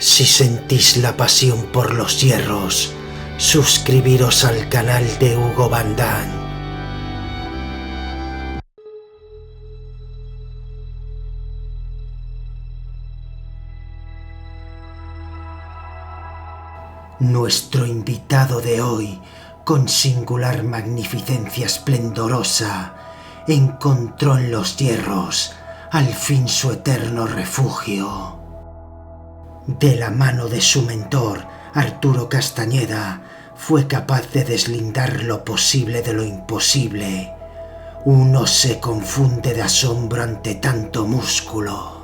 Si sentís la pasión por los hierros, suscribiros al canal de Hugo Bandán. Nuestro invitado de hoy, con singular magnificencia esplendorosa, encontró en los hierros al fin su eterno refugio. De la mano de su mentor, Arturo Castañeda, fue capaz de deslindar lo posible de lo imposible. Uno se confunde de asombro ante tanto músculo.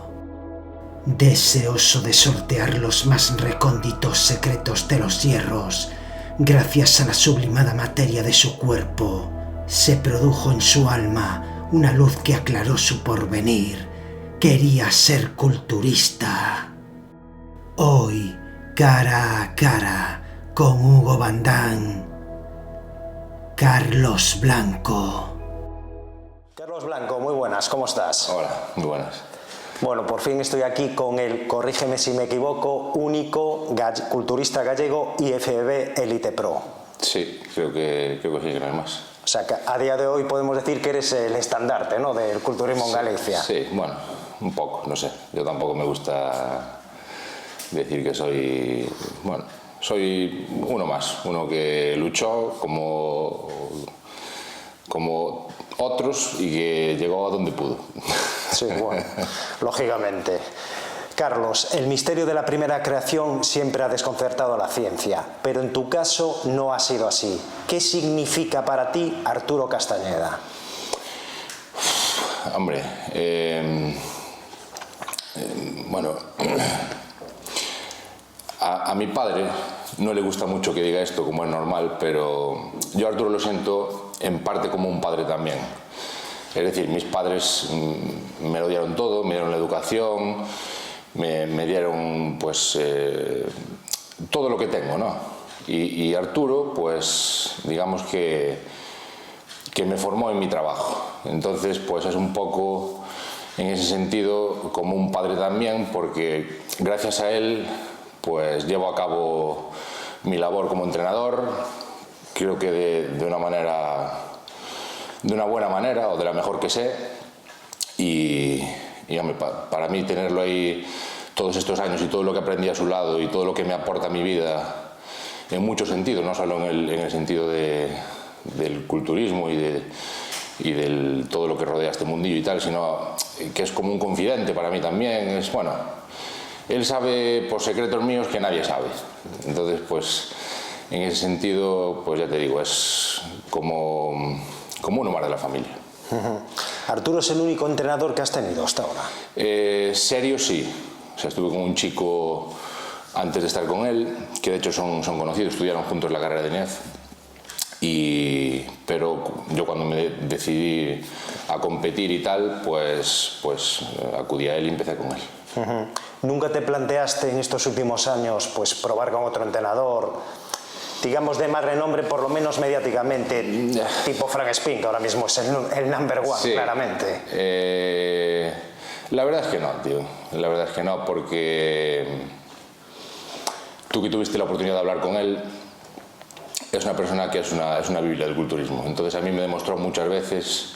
Deseoso de sortear los más recónditos secretos de los hierros, gracias a la sublimada materia de su cuerpo, se produjo en su alma una luz que aclaró su porvenir. Quería ser culturista. Hoy, cara a cara, con Hugo Bandán, Carlos Blanco. Carlos Blanco, muy buenas, ¿cómo estás? Hola, muy buenas. Bueno, por fin estoy aquí con el, corrígeme si me equivoco, único culturista gallego IFB Elite Pro. Sí, creo que, creo que sí, que no hay más. O sea, que a día de hoy podemos decir que eres el estandarte ¿no? del culturismo en Galicia. Sí, bueno, un poco, no sé. Yo tampoco me gusta decir que soy, bueno, soy uno más, uno que luchó como, como otros y que llegó a donde pudo. Sí, bueno, lógicamente. Carlos, el misterio de la primera creación siempre ha desconcertado a la ciencia, pero en tu caso no ha sido así. ¿Qué significa para ti Arturo Castañeda? Hombre, eh, eh, bueno, a, a, mi padre no le gusta mucho que diga esto, como es normal, pero yo Arturo lo siento en parte como un padre también. Es decir, mis padres mm, me lo dieron todo, me dieron la educación, me, dieron pues eh, todo lo que tengo, ¿no? Y, Arturo, pues digamos que, que me formó en mi trabajo. Entonces, pues es un poco en ese sentido como un padre también, porque gracias a él, pues llevo a cabo mi labor como entrenador, creo que de, una manera, de una buena manera o de la mejor que sé. Y, para mí tenerlo ahí todos estos años y todo lo que aprendí a su lado y todo lo que me aporta mi vida en muchos sentidos, no solo en el, sentido del culturismo y de y del todo lo que rodea este mundillo y tal, sino que es como un confidente para mí también. Es bueno, él sabe por secretos míos que nadie sabe. Entonces, pues en ese sentido, pues ya te digo, es como, como uno más de la familia. Arturo es el único entrenador que has tenido hasta ahora. Eh, serio sí. O sea, estuve con un chico antes de estar con él, que de hecho son, son conocidos, estudiaron juntos la carrera de NEF. Y, pero yo cuando me decidí a competir y tal, pues, pues eh, acudí a él y empecé con él. ¿Nunca te planteaste en estos últimos años pues, probar con otro entrenador? digamos, de más renombre, por lo menos mediáticamente, tipo Frank Spink, que ahora mismo es el, number one, claramente. Eh, la verdad es que no, tío. La verdad es que no, porque tú que tuviste la oportunidad de hablar con él, es una persona que es una, es una biblia del culturismo. Entonces a mí me demostró muchas veces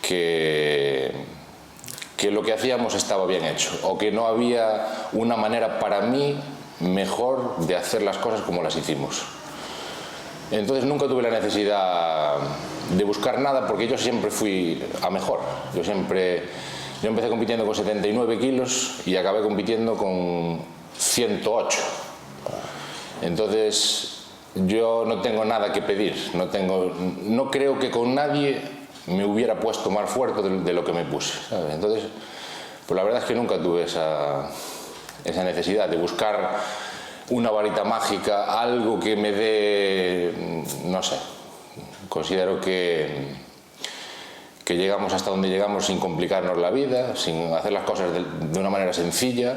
que, que lo que hacíamos estaba bien hecho o que no había una manera para mí mejor de hacer las cosas como las hicimos. Entonces nunca tuve la necesidad de buscar nada porque yo siempre fui a mejor. Yo siempre yo empecé compitiendo con 79 kilos y acabé compitiendo con 108. Entonces, yo no tengo nada que pedir, no, tengo, no creo que con nadie me hubiera puesto más fuerte de, lo que me puse. Entonces, pues la verdad es que nunca tuve esa, esa necesidad de buscar una varita mágica, algo que me dé, no sé, considero que que llegamos hasta donde llegamos sin complicarnos la vida, sin hacer las cosas de, una manera sencilla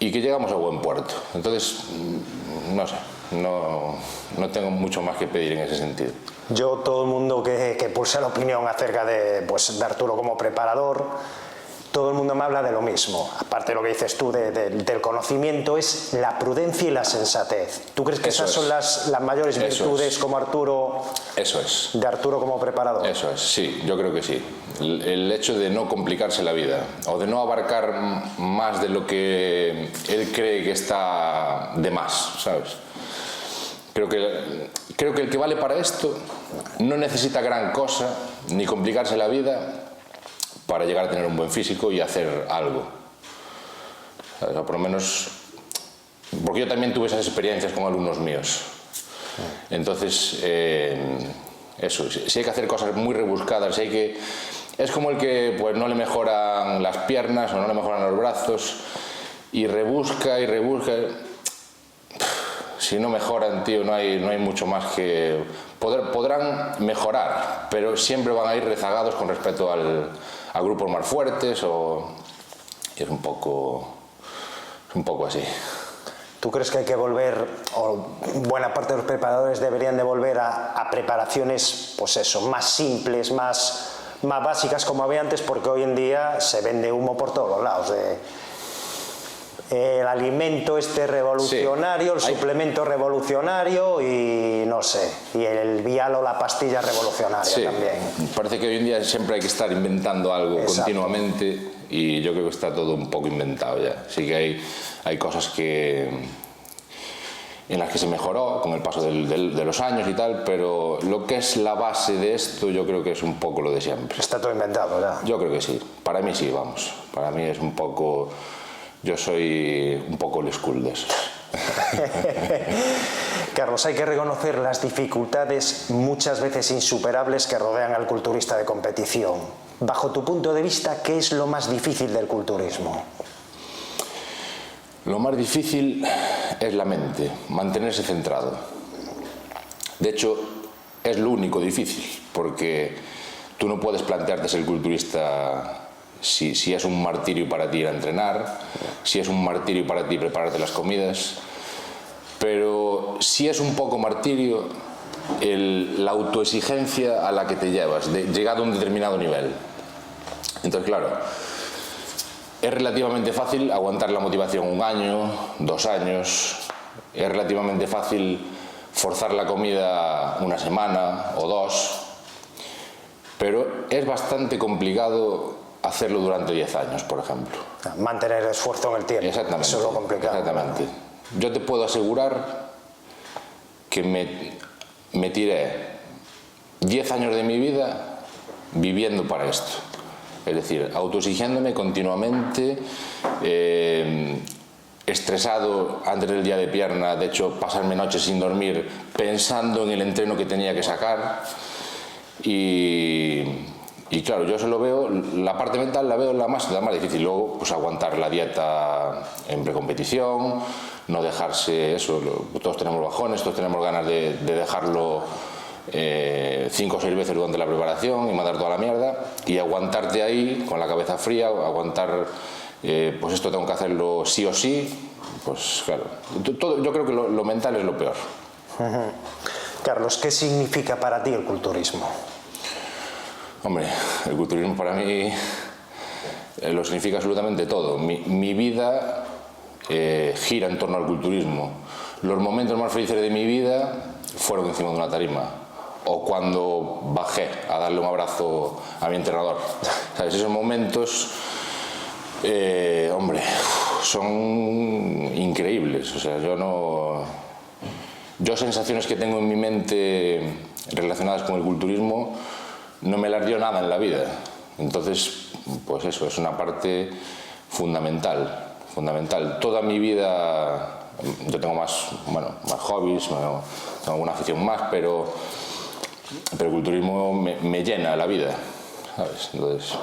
y que llegamos a buen puerto. Entonces, no sé, no, no tengo mucho más que pedir en ese sentido. Yo, todo el mundo que, que pulse la opinión acerca de, pues, de Arturo como preparador, todo el mundo me habla de lo mismo. Aparte de lo que dices tú de- de- del conocimiento, es la prudencia y la sensatez. ¿Tú crees que Eso esas es. son las, las mayores Eso virtudes es. como Arturo, Eso es. de Arturo como preparador? Eso es, sí, yo creo que sí. El, el hecho de no complicarse la vida o de no abarcar más de lo que él cree que está de más, ¿sabes? Creo que, creo que el que vale para esto no necesita gran cosa ni complicarse la vida para llegar a tener un buen físico y hacer algo. O por lo menos, porque yo también tuve esas experiencias con alumnos míos. Entonces, eh, eso, si hay que hacer cosas muy rebuscadas, si hay que... Es como el que pues, no le mejoran las piernas o no le mejoran los brazos y rebusca y rebusca. Si no mejoran, tío, no hay, no hay mucho más que... Podrán mejorar, pero siempre van a ir rezagados con respecto al, a grupos más fuertes o... Es un poco... Es un poco así. ¿Tú crees que hay que volver, o buena parte de los preparadores deberían de volver a, a preparaciones, pues eso, más simples, más, más básicas como había antes? Porque hoy en día se vende humo por todos los lados. de- el alimento este revolucionario, Sí, el hay- suplemento revolucionario y no sé, y el vial o la pastilla revolucionaria Sí, también. parece que hoy en día siempre hay que estar inventando algo Exacto. continuamente y yo creo que está todo un poco inventado ya. Sí que hay, hay cosas que en las que se mejoró con el paso del- del- de los años y tal, pero lo que es la base de esto yo creo que es un poco lo de siempre. Está todo inventado, ¿verdad? Yo creo que sí, para mí sí, vamos. Para mí es un poco... Yo soy un poco el school de. Carlos, hay que reconocer las dificultades muchas veces insuperables que rodean al culturista de competición. Bajo tu punto de vista, ¿qué es lo más difícil del culturismo? Lo más difícil es la mente, mantenerse centrado. De hecho, es lo único difícil, porque tú no puedes plantearte ser culturista si, es un martirio para ti ir a entrenar, si es un martirio para ti prepararte las comidas, pero si es un poco martirio la autoexigencia a la que te llevas, de, llegado a un determinado nivel. Entonces, claro, es relativamente fácil aguantar la motivación un año, dos años. Es relativamente fácil forzar la comida una semana o dos. Pero es bastante complicado hacerlo durante 10 años, por ejemplo. Mantener el esfuerzo en el tiempo. Exactamente. Eso es lo complicado. Exactamente. Yo te puedo asegurar que me, me tiré 10 años de mi vida viviendo para esto. Es decir, autoexigiéndome continuamente, eh, estresado antes del día de pierna, de hecho, pasarme noches sin dormir pensando en el entreno que tenía que sacar. Y, y claro, yo se lo veo, la parte mental la veo la más, la más difícil. Luego, pues aguantar la dieta en precompetición, no dejarse eso. todos tenemos bajones, todos tenemos ganas de, de dejarlo eh, cinco o seis veces durante la preparación y mandar toda la mierda. Y aguantarte ahí con la cabeza fría, aguantar, eh, pues esto tengo que hacerlo sí o sí. Pues claro, to- todo, yo creo que lo mental es lo peor. Carlos, ¿qué significa para ti el culturismo? Hombre, el culturismo para mí eh, lo significa absolutamente todo. Mi, vida eh, gira en torno al culturismo. Los momentos más felices de mi vida fueron encima de una tarima. O cuando bajé a darle un abrazo a mi entrenador. ¿Sabes? Esos momentos, eh, hombre, son increíbles. O sea, yo no. Yo sensaciones que tengo en mi mente relacionadas con el culturismo no me las dio nada en la vida. Entonces, pues eso, es una parte fundamental, fundamental. Toda mi vida, yo tengo más, bueno, más hobbies, tengo alguna afición más, pero, pero el culturismo me, me llena la vida, ¿sabes? Entonces,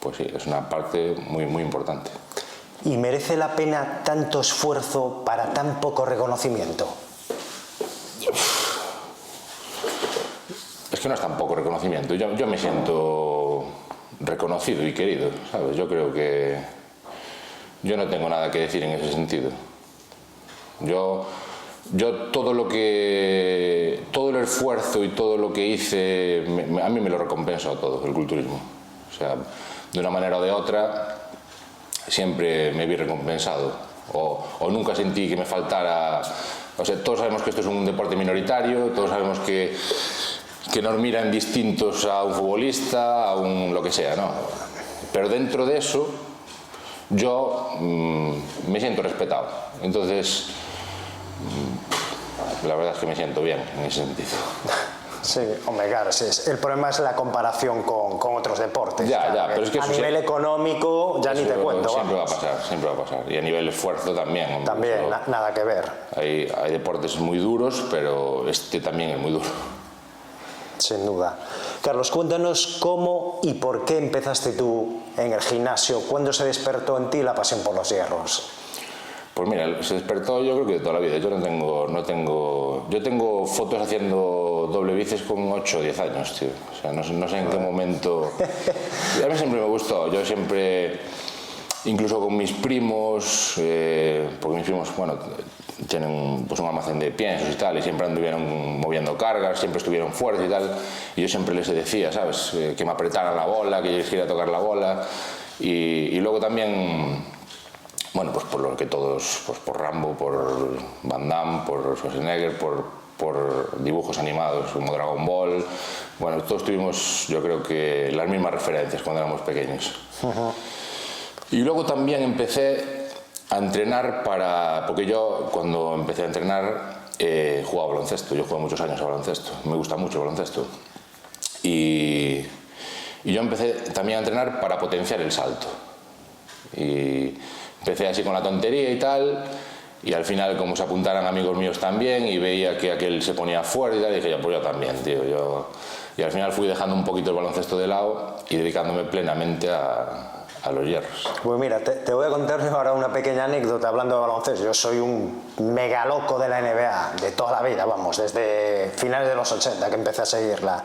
pues sí, es una parte muy, muy importante. ¿Y merece la pena tanto esfuerzo para tan poco reconocimiento? Es que no es tan poco reconocimiento. Yo, yo me siento reconocido y querido, ¿sabes? Yo creo que yo no tengo nada que decir en ese sentido. Yo, yo todo lo que, todo el esfuerzo y todo lo que hice, me- a mí me lo recompensa todo el culturismo. O sea, de una manera o de otra, siempre me vi recompensado. O, o nunca sentí que me faltara... O sea, todos sabemos que esto es un deporte minoritario, todos sabemos que, que nos miran distintos a un futbolista, a un lo que sea, ¿no? Pero dentro de eso, yo mmm, me siento respetado. Entonces, mmm, la verdad es que me siento bien en ese sentido. Sí, hombre, claro, sí, el problema es la comparación con, con otros deportes. Ya, claro, ya, pero es que a nivel sí- económico ya ni te cuento. Siempre vamos. va a pasar, siempre va a pasar. Y a nivel esfuerzo también. hombre, También, na- nada que ver. hay, hay deportes muy duros, pero este también es muy duro. Sin duda. Carlos, cuéntanos cómo y por qué empezaste tú en el gimnasio, cuándo se despertó en ti la pasión por los hierros. Pues mira, se despertó yo creo que de toda la vida. Yo no tengo, no tengo, yo tengo fotos haciendo doble bíceps con 8 o 10 años, tío. O sea, no, sé- no sé en qué momento. A mí siempre me gustó. Yo siempre, incluso con mis primos, eh, porque mis primos, bueno, tienen pues, un almacén de piensos y tal, y siempre anduvieron moviendo cargas, siempre estuvieron fuertes y tal. Y yo siempre les decía, ¿sabes? Que me apretaran la bola, que yo les quería tocar la bola. Y, y luego también bueno, pues por lo que todos, pues por Rambo, por Van Damme, por Schwarzenegger, por, por dibujos animados como Dragon Ball. Bueno, todos tuvimos, yo creo que las mismas referencias cuando éramos pequeños. Y luego también empecé a entrenar para, porque yo cuando empecé a entrenar eh, jugaba baloncesto, yo jugué muchos años a baloncesto, me gusta mucho el baloncesto. Y, y yo empecé también a entrenar para potenciar el salto. Y empecé así con la tontería y tal. Y al final, como se apuntaran amigos míos también, y veía que aquel se ponía fuerte y tal, dije, yo, pues yo también, tío. Yo... Y al final fui dejando un poquito el baloncesto de lado y dedicándome plenamente a, a los hierros. Pues mira, te, te voy a contar ahora una pequeña anécdota hablando de baloncesto. Yo soy un mega loco de la NBA, de toda la vida, vamos, desde finales de los 80 que empecé a seguirla.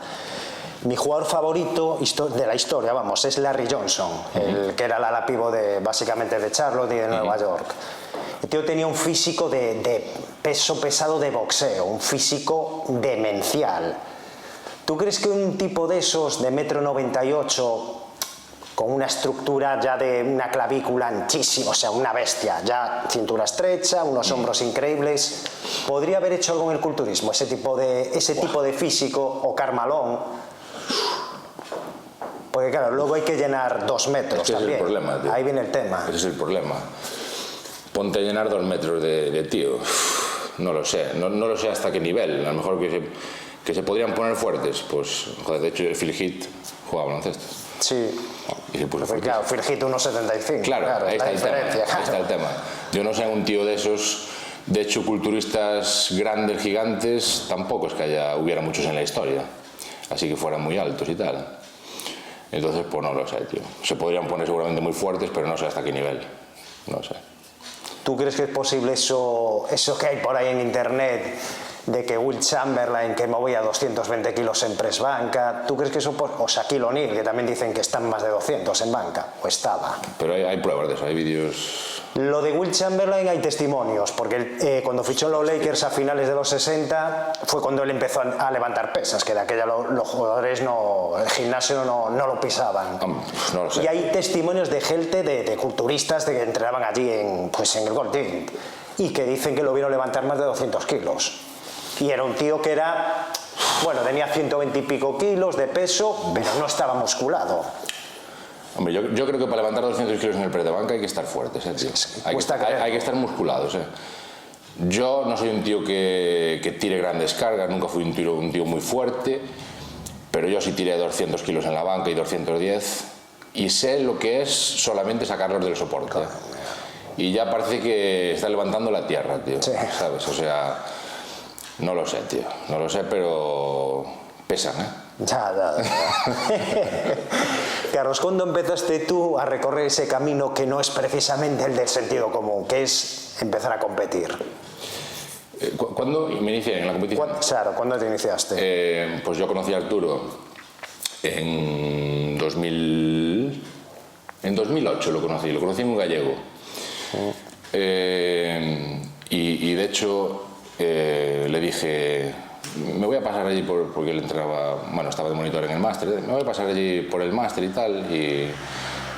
Mi jugador favorito de la historia, vamos, es Larry Johnson, el que era el ala pivo de, básicamente de Charlotte y de Nueva York. El tío tenía un físico de, de peso pesado de boxeo, un físico demencial. ¿Tú crees que un tipo de esos de metro 98 con una estructura ya de una clavícula anchísima, o sea, una bestia, ya cintura estrecha, unos hombros increíbles. ¿Podría haber hecho algo en el culturismo? Ese tipo de, ese tipo de físico o Carmalón. Porque claro, luego hay que llenar dos metros Es que ese es el también. problema, tío. Ahí viene el tema. Ese es el problema. Ponte a llenar dos metros de, de tío. No lo sé, no, no lo sé hasta qué nivel. A lo mejor que se, que se podrían poner fuertes. Pues, joder, de hecho, el Phil Heath jugaba baloncesto. Sí. Y se puso Porque, claro, Firgito 1,75. Claro, ahí la está, el tema, diferencia. ahí está el tema. Yo no sé, un tío de esos, de hecho, culturistas grandes, gigantes, tampoco es que haya, hubiera muchos en la historia. Así que fueran muy altos y tal. Entonces, pues no lo sé, tío. Se podrían poner seguramente muy fuertes, pero no sé hasta qué nivel. No sé. ¿Tú crees que es posible eso, eso que hay por ahí en internet de que Will Chamberlain que movía 220 kilos en press banca? ¿Tú crees que eso, o Shaquille O'Neal que también dicen que están más de 200 en banca? O estaba. Pero hay, hay pruebas de eso, hay vídeos. Lo de Will Chamberlain hay testimonios, porque eh, cuando fichó los Lakers a finales de los 60 fue cuando él empezó a, a levantar pesas, que de aquella lo- los jugadores no, el gimnasio no, no lo pisaban. Hom, No lo sé. Y hay testimonios de gente, de, de culturistas de que entrenaban allí en, pues en el Gold Gym y que dicen que lo vieron levantar más de 200 kilos. Y era un tío que era, bueno, tenía 120 y pico kilos de peso, pero no estaba musculado. Hombre, yo, yo creo que para levantar 200 kilos en el press de banca hay que estar fuertes, ¿eh, tío? Hay que, hay- hay que estar musculados, ¿eh? Yo no soy un tío que, que tire grandes cargas, nunca fui un tío, un tío muy fuerte, pero yo sí tiré 200 kilos en la banca y 210 y sé lo que es solamente sacarlos del soporte. Y ya parece que está levantando la tierra, tío. Sí. ¿Sabes? O sea, no lo sé, tío. No lo sé, pero pesan, ¿eh? Ya, ya, ya. Carlos, ¿cuándo empezaste tú a recorrer ese camino que no es precisamente el del sentido común, que es empezar a competir? Eh, ¿cu- ¿Cuándo me inicié en la competición? ¿Cuándo- Claro, ¿cuándo te iniciaste? Eh, pues yo conocí a Arturo en 2000, en 2008 lo conocí, lo conocí en un gallego. Eh, y, y de hecho eh, le dije, me voy a pasar allí por- porque él entrenaba, bueno, estaba de monitor en el máster, me voy a pasar allí por el máster y tal. Y,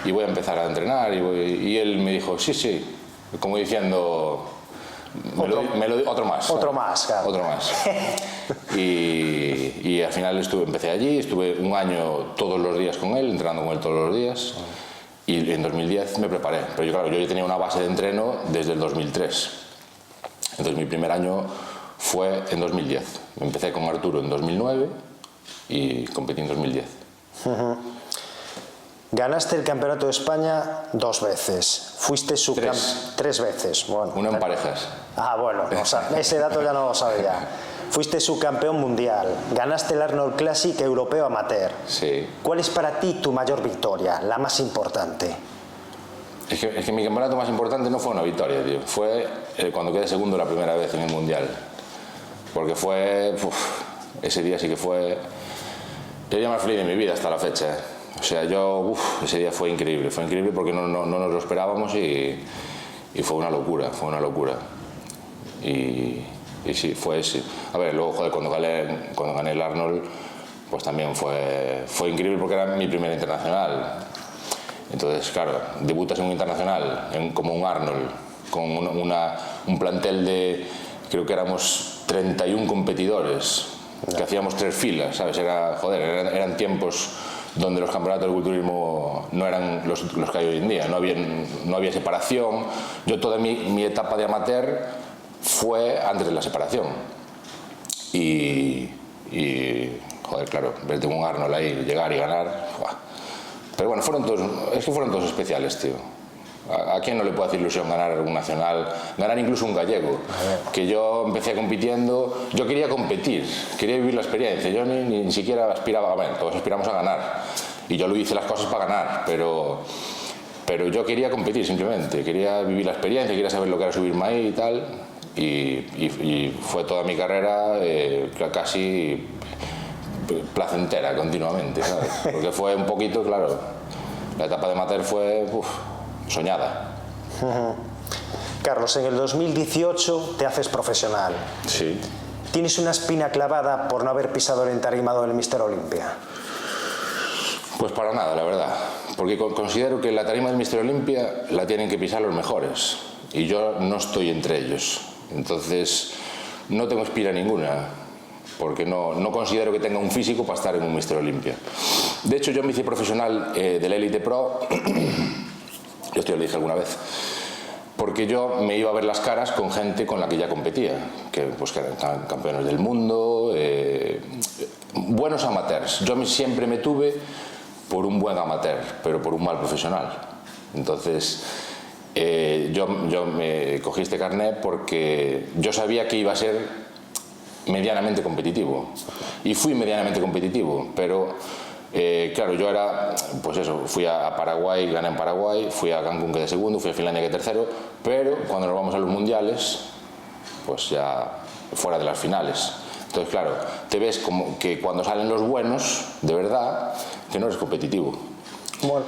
y voy a empezar a entrenar. Y, voy- y él me dijo, sí, sí, como diciendo, me lo- me lo otro más. Otro más, claro. Otro más. Y, y al final estuve, empecé allí, estuve un año todos los días con él, entrenando con él todos los días. Y en 2010 me preparé. Pero yo, claro, yo ya tenía una base de entreno desde el 2003. Entonces mi primer año fue en 2010. Empecé con Arturo en 2009 y competí en 2010. Ganaste el Campeonato de España dos veces. Fuiste su Tres. tres veces. Bueno, Uno en parejas. Ah, bueno, o sea, ese dato ya no lo sabía. Fuiste subcampeón mundial. Ganaste el Arnold Classic Europeo Amateur. Sí. ¿Cuál es para ti tu mayor victoria, la más importante? Es que, es que mi campeonato más importante no fue una victoria, tío. Fue eh, cuando quedé segundo la primera vez en el Mundial. Porque fue... uf, ese día sí que fue... El día más feliz de mi vida hasta la fecha. O sea, yo... uf, ese día fue increíble. Fue increíble porque no, no- no nos lo esperábamos y, y fue una locura. Fue una locura. Y, y sí, fue ese. A ver, luego, joder, cuando gané, cuando gané el Arnold, pues también fue, fue increíble porque era mi primer internacional. Entonces, claro, debutas en un internacional, en- como un Arnold, con una- una- un plantel de, creo que éramos 31 competidores, que hacíamos tres filas, ¿sabes? Era, joder, eran, eran tiempos donde los campeonatos de culturismo no eran los, los que hay hoy en día, no había, no había separación. Yo toda mi, mi etapa de amateur fue antes de la separación. Y, y, joder, claro, verte con un Arnold ahí, llegar y ganar. ¡buah! Pero bueno, fueron todos, es que fueron todos especiales, tío. ¿A, a quién no le puede hacer ilusión ganar un nacional? Ganar incluso un gallego. Que yo empecé compitiendo, yo quería competir, quería vivir la experiencia. Yo ni, ni siquiera aspiraba a ganar, todos aspiramos a ganar. Y yo lo hice las cosas para ganar, pero, pero yo quería competir simplemente. Quería vivir la experiencia, quería saber lo que era subirme ahí y tal. Y, y- y fue toda mi carrera eh, casi placentera continuamente, ¿sabes? Porque fue un poquito, claro, la etapa de Mater fue uf, soñada. Carlos, en el 2018 te haces profesional. Sí. ¿Tienes una espina clavada por no haber pisado el entarimado del Mister Olimpia? Pues para nada, la verdad. Porque co- considero que la tarima del Mister Olimpia la tienen que pisar los mejores. Y yo no estoy entre ellos. Entonces, no tengo espira ninguna. Porque no, no considero que tenga un físico para estar en un Mister Olimpia. De hecho, yo me hice profesional eh, del Elite Pro. yo esto ya lo dije alguna vez. porque yo me iba a ver las caras con gente con la que ya competía, que, pues, que eran cam- campeones del mundo, eh, buenos amateurs. Yo siempre me tuve por un buen amateur, pero por un mal profesional. Entonces, eh, yo, yo me cogí este carnet porque yo sabía que iba a ser medianamente competitivo. Y fui medianamente competitivo, pero eh, claro, yo era, pues eso, fui a Paraguay, gané en Paraguay, fui a Cancún que de segundo, fui a Finlandia que tercero, pero cuando nos vamos a los mundiales, pues ya fuera de las finales. Entonces, claro, te ves como que cuando salen los buenos, de verdad, que no eres competitivo.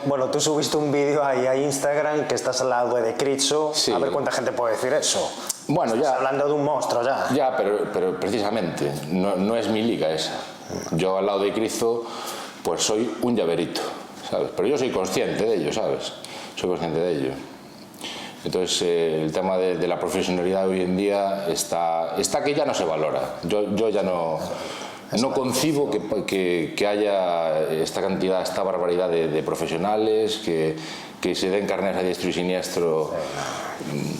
Bueno, tú subiste un vídeo ahí a Instagram que estás al lado de Critso. Sí. A ver cuánta gente puede decir eso. Bueno, Estás ya, hablando de un monstruo ya. Ya, pero, pero precisamente, no, no es mi liga esa. Yo al lado de Cristo, pues soy un llaverito, ¿sabes? Pero yo soy consciente de ello, ¿sabes? Soy consciente de ello. Entonces, eh, el tema de, de la profesionalidad hoy en día está, está que ya no se valora. Yo, yo ya no, no concibo que, que- que haya esta cantidad, esta barbaridad de, de profesionales, que, que se den carnes a diestro y siniestro.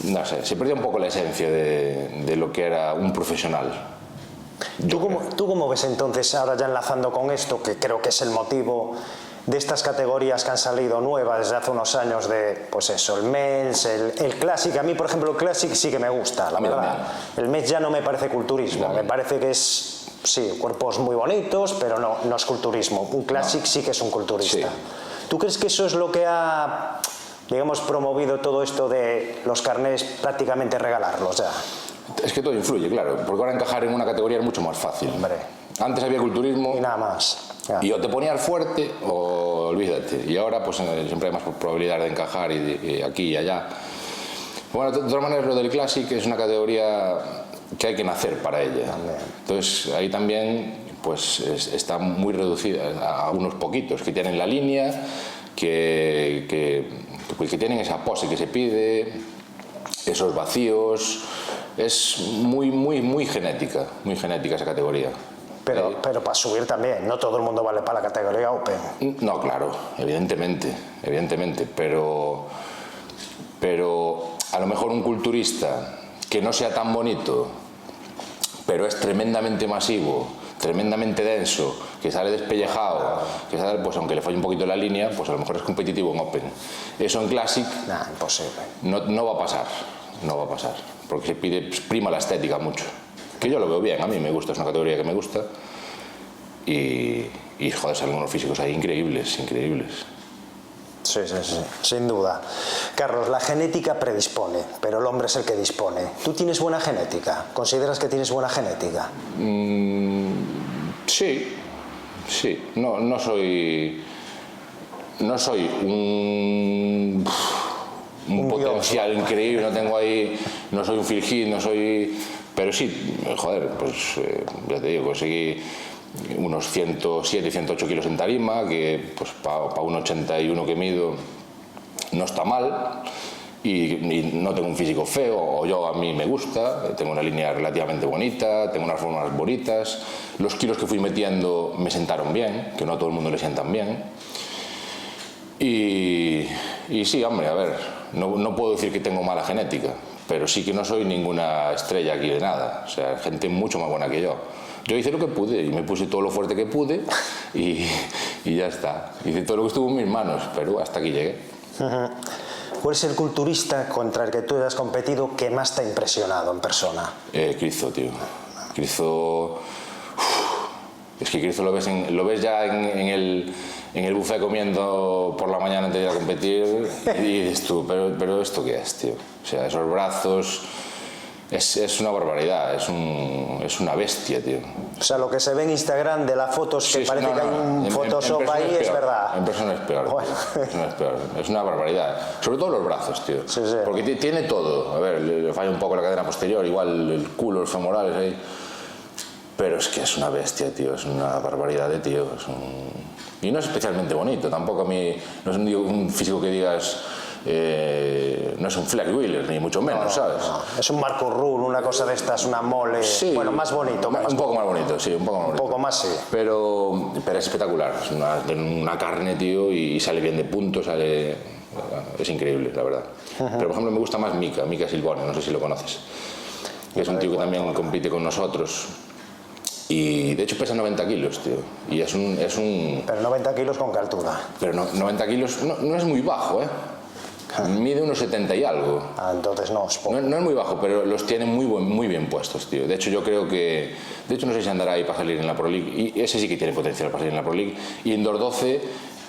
No sé, se perdió un poco la esencia de, de lo que era un profesional. ¿Tú cómo, ¿Tú cómo ves entonces, ahora ya enlazando con esto, que creo que es el motivo de estas categorías que han salido nuevas desde hace unos años de, pues eso, el MENS, el, el Classic? A mí, por ejemplo, el Classic sí que me gusta, la verdad. también. El MENS ya no me parece culturismo, No. me parece que es, sí, cuerpos muy bonitos, pero no, no es culturismo. Un Classic sí que es un culturista. Sí. ¿Tú crees que eso es lo que ha, digamos, promovido todo esto de los carnés prácticamente regalarlos ya? Es que todo influye, claro, porque ahora encajar en una categoría es mucho más fácil. Hombre. Antes había culturismo Y nada más. Y o te ponías fuerte o olvídate. Y ahora pues eh, siempre hay más probabilidad de encajar y, de- y aquí y allá. Bueno, de todas maneras lo del Classic es una categoría que hay que nacer para ella. Entonces ahí también pues es- está muy reducida a unos poquitos que tienen la línea, que, que, que, que tienen esa pose que se pide, esos vacíos. Es muy, muy, muy genética, muy genética esa categoría. Pero, pero para subir también, no todo el mundo vale para la categoría Open. No, claro, evidentemente, evidentemente, pero, pero a lo mejor un culturista que no sea tan bonito, pero es tremendamente masivo, tremendamente denso, que sale despellejado, que sale, pues aunque le falle un poquito la línea, pues a lo mejor es competitivo en Open. Eso en Classic Nah, imposible. no, no va a pasar, no va a pasar, porque se pide, prima la estética mucho. Que yo lo veo bien, a mí me gusta, es una categoría que me gusta. Y, y joder, salen unos físicos ahí increíbles, increíbles. Sí, sí, sí, sin duda. Carlos, la genética predispone, pero el hombre es el que dispone. ¿Tú tienes buena genética? ¿Consideras que tienes buena genética? Sí, sí, no, no soy. No soy un. Un, Un potencial increíble, no tengo ahí. No soy un Phil no soy. Pero sí, joder, pues eh, ya te digo, conseguí unos 107 y 108 kilos en tarima, que pues para un 81 que mido no está mal. Y, y no tengo un físico feo, o yo a mí me gusta, tengo una línea relativamente bonita, tengo unas formas bonitas. Los kilos que fui metiendo me sentaron bien, que no a todo el mundo le sientan bien. Y, y sí, hombre, a ver, no, no puedo decir que tengo mala genética, pero sí que no soy ninguna estrella aquí de nada. O sea, gente mucho más buena que yo. Yo hice lo que pude y me puse todo lo fuerte que pude y, y ya está. Hice todo lo que estuvo en mis manos, pero hasta aquí llegué. ¿Cuál es el culturista contra el que tú has competido que más te ha impresionado en persona? Eh, Cristo, tío. Cristo. Es que Cristo lo ves, en- lo ves ya en, en el, en el buffet comiendo por la mañana antes de ir a competir y dices tú, pero, pero ¿esto qué es, tío? O sea, esos brazos. Es, es una barbaridad, es, un, es una bestia, tío. O sea, lo que se ve en Instagram de las fotos que Sí, sí, parece no, que hay no, un en- en- Photoshop en persona ahí, es, peor, verdad. En persona es peor. Bueno. En es peor. Es una barbaridad. Sobre todo los brazos, tío. Sí, sí. Porque ti- tiene todo. A ver, le, le falla un poco la cadera posterior, igual el culo, los femorales ahí. Pero es que es una bestia, tío. Es una barbaridad de tío. Es un- Y no es especialmente bonito. Tampoco a mí. No es un, un físico que digas. eh, no es un Fleck Wheeler, ni mucho menos, ¿sabes? No, es un Marco Rull, una cosa de estas, una mole. Sí. Bueno, más bonito. Un más poco más bonito, sí, un poco más Un bonito. poco más, sí. Pero, pero es espectacular, es una, una carne, tío, y sale bien de punto, sale... Es increíble, la verdad. Pero, por ejemplo, me gusta más Mika, Mika Silvone, no sé si lo conoces. Que es un tío que también compite con nosotros. Y, de hecho, pesa 90 kilos, tío. Y es un... Es un Pero 90 kilos con altura. pero no- 90 kilos no, no es muy bajo, ¿eh? Mide unos 70 y algo. Ah, entonces no, es. No, no es muy bajo, pero los tiene muy, buen- muy bien puestos, tío. De hecho, yo creo que. De hecho, no sé si andará ahí para salir en la Pro League. Y ese sí que tiene potencial para salir en la Pro League. Y Indoor 12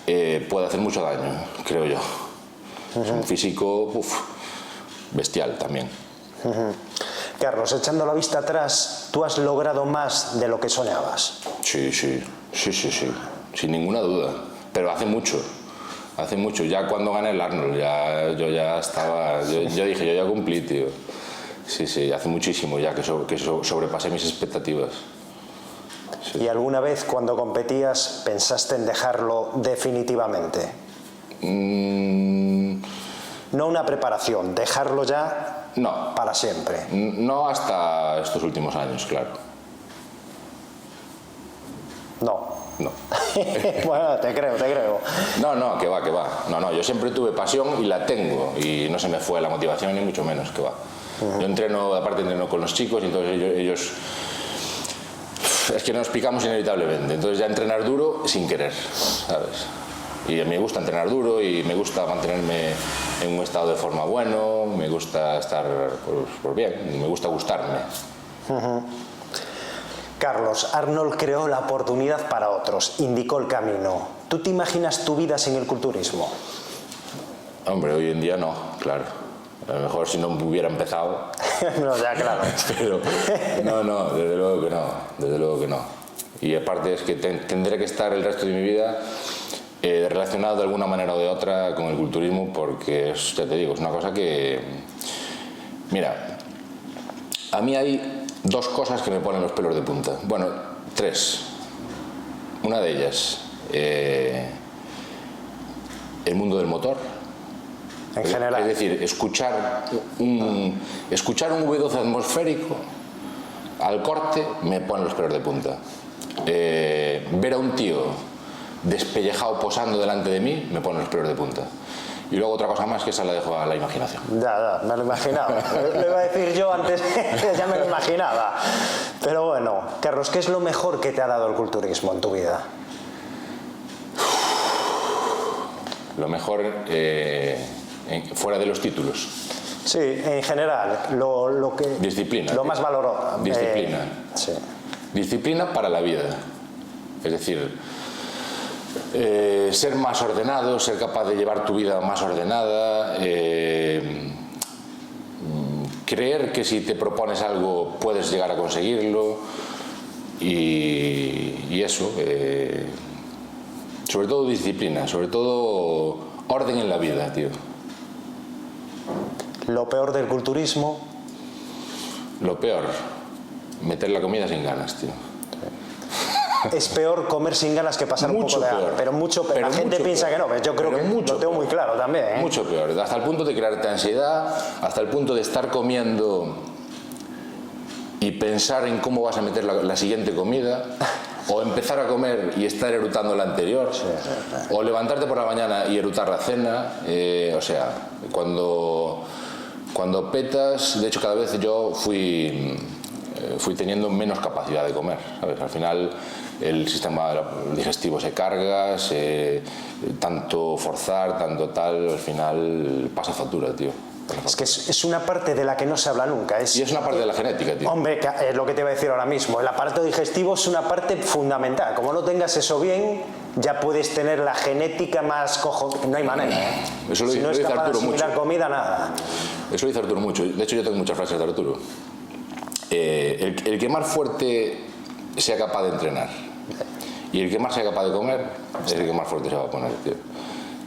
eh, puede hacer mucho daño, creo yo. Es un físico uf, bestial también. Carlos, echando la vista atrás, tú has logrado más de lo que soñabas. Sí, sí, sí, sí, sí. Sin ninguna duda. Pero hace mucho. Hace mucho. Ya cuando gané el Arnold, ya, yo ya estaba. Yo, yo dije, yo ya cumplí, tío. Sí, sí, hace muchísimo ya que, so- que so- sobrepasé mis expectativas. ¿Y alguna vez cuando competías pensaste en dejarlo definitivamente? Mm, No una preparación, dejarlo ya no, para siempre. no hasta estos últimos años, claro. No. No. bueno, te creo, te creo. No, no, que va, que va. No, no, yo siempre tuve pasión y la tengo. Y no se me fue la motivación ni mucho menos, que va. Yo entreno, aparte entreno con los chicos y entonces ellos, ellos- Es que nos picamos inevitablemente. Entonces ya entrenar duro sin querer, ¿sabes? Y me gusta entrenar duro y me gusta mantenerme en un estado de forma bueno, me gusta estar pues, pues bien, me gusta gustarme. Carlos, Arnold creó la oportunidad para otros, indicó el camino. ¿Tú te imaginas tu vida sin el culturismo? Hombre, hoy en día no, claro. A lo mejor si no hubiera empezado, no, ya, claro. Pero no, no, desde luego que no, desde luego que no. Y aparte es que ten- tendré que estar el resto de mi vida eh, relacionado de alguna manera o de otra con el culturismo porque, es, ya te digo, es una cosa que... Mira, a mí hay dos cosas que me ponen los pelos de punta. Bueno, tres. Una de ellas, eh, el mundo del motor. En general. Es decir, escuchar un, escuchar un V12 atmosférico al corte me pone los pelos de punta. Eh, ver a un tío despellejado posando delante de mí me pone los pelos de punta. Y luego otra cosa más que esa la dejo a la imaginación. Ya, ya, me lo imaginaba. lo iba a decir yo antes, ya me lo imaginaba. Pero bueno, Carlos, ¿qué es lo mejor que te ha dado el culturismo en tu vida? Lo mejor eh, en- fuera de los títulos. Sí, en general, lo, lo que... Disciplina, Lo más valorado. Disciplina. Eh, sí. Disciplina para la vida. Es decir, eh, ser más ordenado, ser capaz de llevar tu vida más ordenada, eh, creer que si te propones algo puedes llegar a conseguirlo y, y eso. eh, sobre todo disciplina, sobre todo orden en la vida, tío. Lo peor del culturismo, Lo peor, meter la comida sin ganas, tío. Es peor comer sin ganas que pasar un Mucho poco de hambre. peor. Pero mucho peor. Pero la gente piensa peor. que no, pero yo creo Pero que mucho lo tengo peor. muy claro también. ¿eh? Mucho peor, hasta el punto de crearte ansiedad, hasta el punto de estar comiendo y pensar en cómo vas a meter la, la siguiente comida, o empezar a comer y estar erutando la anterior, o levantarte por la mañana y erutar la cena, eh, o sea, cuando, cuando petas, de hecho cada vez yo fui, eh, fui teniendo menos capacidad de comer, ¿sabes? Al final el sistema digestivo se carga, se- tanto forzar, tanto tal, al final pasa factura, tío. Es que es, es una parte de la que no se habla nunca. Es, Y es una parte de la genética, tío. Hombre, es lo que te iba a decir ahora mismo. El aparato digestivo es una parte fundamental. Como no tengas eso bien, ya puedes tener la genética más cojo. No hay manera. ¿eh? Eso lo si dice- no lo es dice capaz Arturo mucho. comida, nada. Eso dice Arturo mucho. De hecho, yo tengo muchas frases de Arturo. Eh, el, el que más fuerte sea capaz de entrenar y el que más sea capaz de comer es el que más fuerte se va a poner, tío.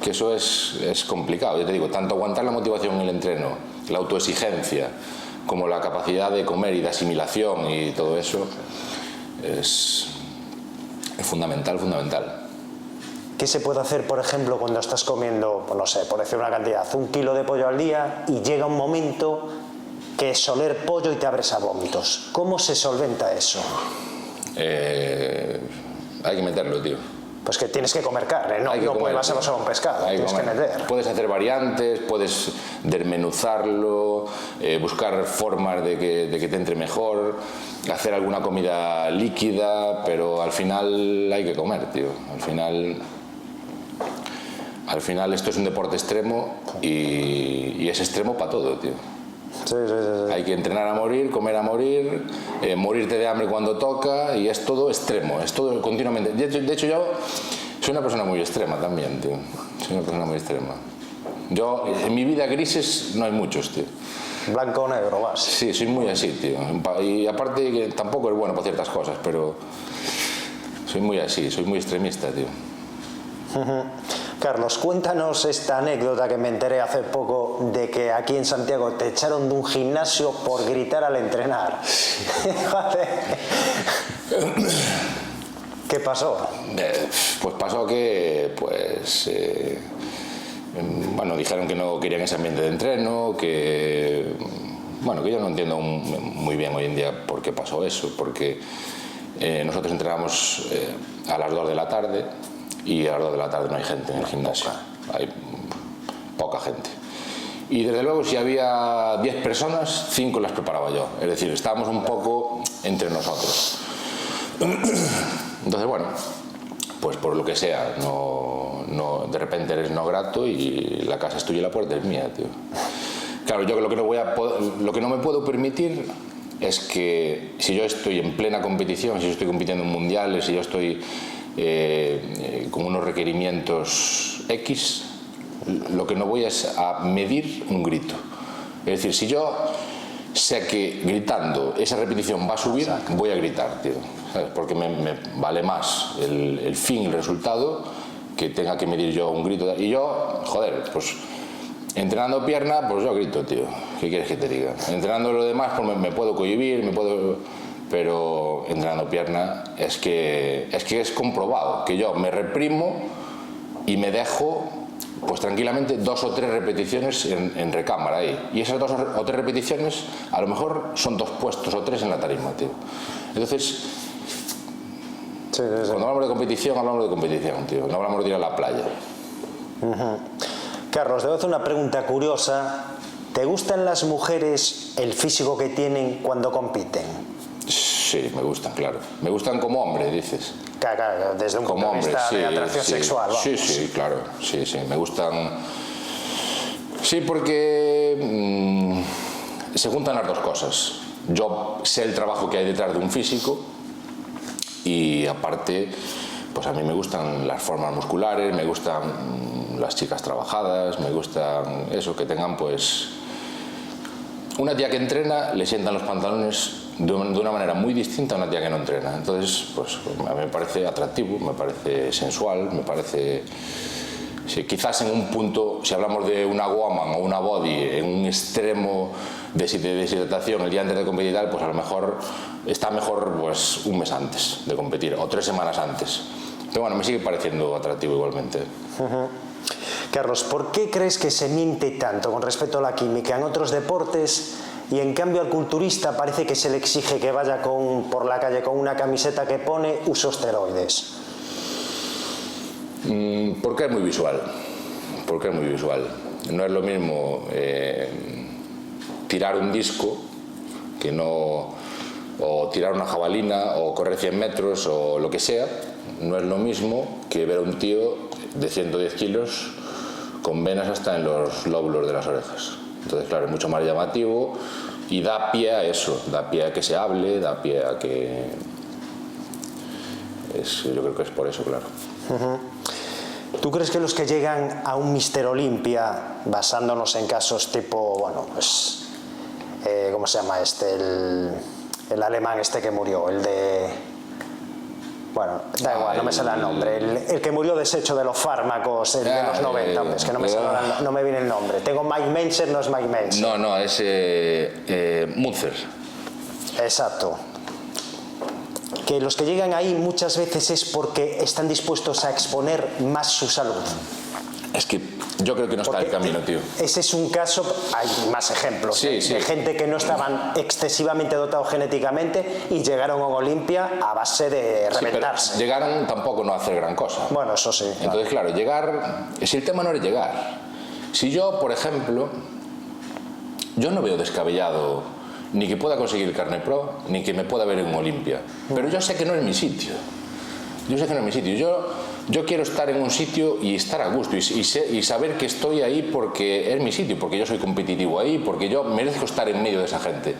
Que eso es, es complicado. Yo te digo, tanto aguantar la motivación en el entreno, la autoexigencia, como la capacidad de comer y de asimilación y todo eso, es, es fundamental, fundamental. ¿Qué se puede hacer, por ejemplo, cuando estás comiendo, pues no sé, por decir una cantidad, un kilo de pollo al día y llega un momento que es oler pollo y te abres a vómitos? ¿Cómo se solventa eso? Eh, hay que meterlo, tío. Pues que tienes que comer carne, no, que no comer, tío. solo en pescado, Hay tienes que comer. meter. Puedes hacer variantes, puedes desmenuzarlo, eh, buscar formas de que, de que te entre mejor, hacer alguna comida líquida, pero al final hay que comer, tío. Al final, al final esto es un deporte extremo y, y es extremo para todo, tío. Sí, sí, sí. Hay que entrenar a morir, comer a morir, eh, morirte de hambre cuando toca y es todo extremo, es todo continuamente. De hecho, de hecho, yo soy una persona muy extrema también, tío. Soy una persona muy extrema. Yo, en mi vida grises no hay muchos, tío. Blanco o negro, vas. Sí, soy muy así, tío. Y aparte que tampoco es bueno para ciertas cosas, pero soy muy así, soy muy extremista, tío. Carlos, cuéntanos esta anécdota que me enteré hace poco de que aquí en Santiago te echaron de un gimnasio por gritar al entrenar. ¿Qué pasó? Eh, Pues pasó que, pues, eh, bueno, dijeron que no querían ese ambiente de entreno, que, bueno, que yo no entiendo muy bien hoy en día por qué pasó eso, porque eh, nosotros entrenamos a las 2 de la tarde y a las 2 de la tarde no hay gente en el gimnasio, hay poca gente. Y desde luego si había 10 personas, 5 las preparaba yo, es decir, estábamos un poco entre nosotros. Entonces, bueno, pues por lo que sea, no, no, de repente eres no grato y la casa es tuya y la puerta es mía, tío. Claro, yo lo que no, voy a, po- lo que no me puedo permitir es que si yo estoy en plena competición, si yo estoy compitiendo en mundiales, si yo estoy eh, eh, con unos requerimientos X, lo que no voy es a medir un grito. Es decir, si yo sé que gritando esa repetición va a subir, voy a gritar, tío. ¿sabes? Porque me, me vale más el, el fin, el resultado, que tenga que medir yo un grito. Y yo, joder, pues entrenando pierna, pues yo grito, tío. ¿Qué quieres que te diga? Entrenando lo demás, pues me, me puedo cohibir, me puedo... Pero entrenando pierna es que, es que es comprobado que yo me reprimo y me dejo pues tranquilamente dos o tres repeticiones en, en, recámara ahí. Y esas dos o tres repeticiones a lo mejor son dos puestos o tres en la tarima, tío. Entonces, cuando hablamos de competición, hablamos de competición, tío. No hablamos de ir a la playa. Carlos, debo hacer una pregunta curiosa. ¿Te gustan las mujeres el físico que tienen cuando compiten? Sí, me gustan, claro. Me gustan como hombre, dices. Claro, claro desde un como punto de hombre, vista sí, de atracción sí, sexual. Vamos. Sí, sí, claro. Sí, sí, me gustan. Sí, porque mmm, se juntan las dos cosas. Yo sé el trabajo que hay detrás de un físico y aparte, pues a mí me gustan las formas musculares, me gustan las chicas trabajadas, me gustan eso, que tengan pues... Una tía que entrena le sientan los pantalones de una manera muy distinta a una tía que no entrena. Entonces, pues a mí me parece atractivo, me parece sensual, me parece... Sí, quizás en un punto, si hablamos de una woman o una body, en un extremo de deshidratación el día antes de competir, pues a lo mejor está mejor pues, un mes antes de competir o tres semanas antes. Pero bueno, me sigue pareciendo atractivo igualmente. Carlos, ¿por qué crees que se miente tanto con respecto a la química en otros deportes y en cambio al culturista parece que se le exige que vaya con, por la calle con una camiseta que pone uso esteroides? Mm, porque es muy visual. Porque es muy visual. No es lo mismo eh, tirar un disco que no o tirar una jabalina o correr 100 metros o lo que sea no es lo mismo que ver a un tío de 110 kilos con venas hasta en los lóbulos de las orejas entonces claro es mucho más llamativo y da pie a eso da pie a que se hable da pie a que es, yo creo que es por eso claro. ¿Tú crees que los que llegan a un Mister Olimpia, basándonos en casos tipo, bueno, pues, eh, ¿cómo se llama este? El, el, alemán este que murió, el de... Bueno, da igual, no me sale el nombre. El, el, que murió deshecho de los fármacos el de los 90, hombre, es que no me, sale, no me viene el nombre. Tengo Mike Menzer, no es Mike Menzer. No, no, es eh, eh, Munzer. Exacto que los que llegan ahí muchas veces es porque están dispuestos a exponer más su salud. Es que yo creo que no está porque el camino, tío. Ese es un caso, hay más ejemplos sí, de, sí. de, gente que no estaban excesivamente dotados genéticamente y llegaron a Olimpia a base de reventarse. Sí, llegaron tampoco no a hacer gran cosa. Bueno, eso sí. Entonces, claro, llegar, si el tema no es llegar. Si yo, por ejemplo, yo no veo descabellado ni que pueda conseguir el carnet pro, ni que me pueda ver en Olimpia. Pero yo sé que no es mi sitio. Yo sé que no es mi sitio. Yo, yo quiero estar en un sitio y estar a gusto y, y, y, saber que estoy ahí porque es mi sitio, porque yo soy competitivo ahí, porque yo merezco estar en medio de esa gente.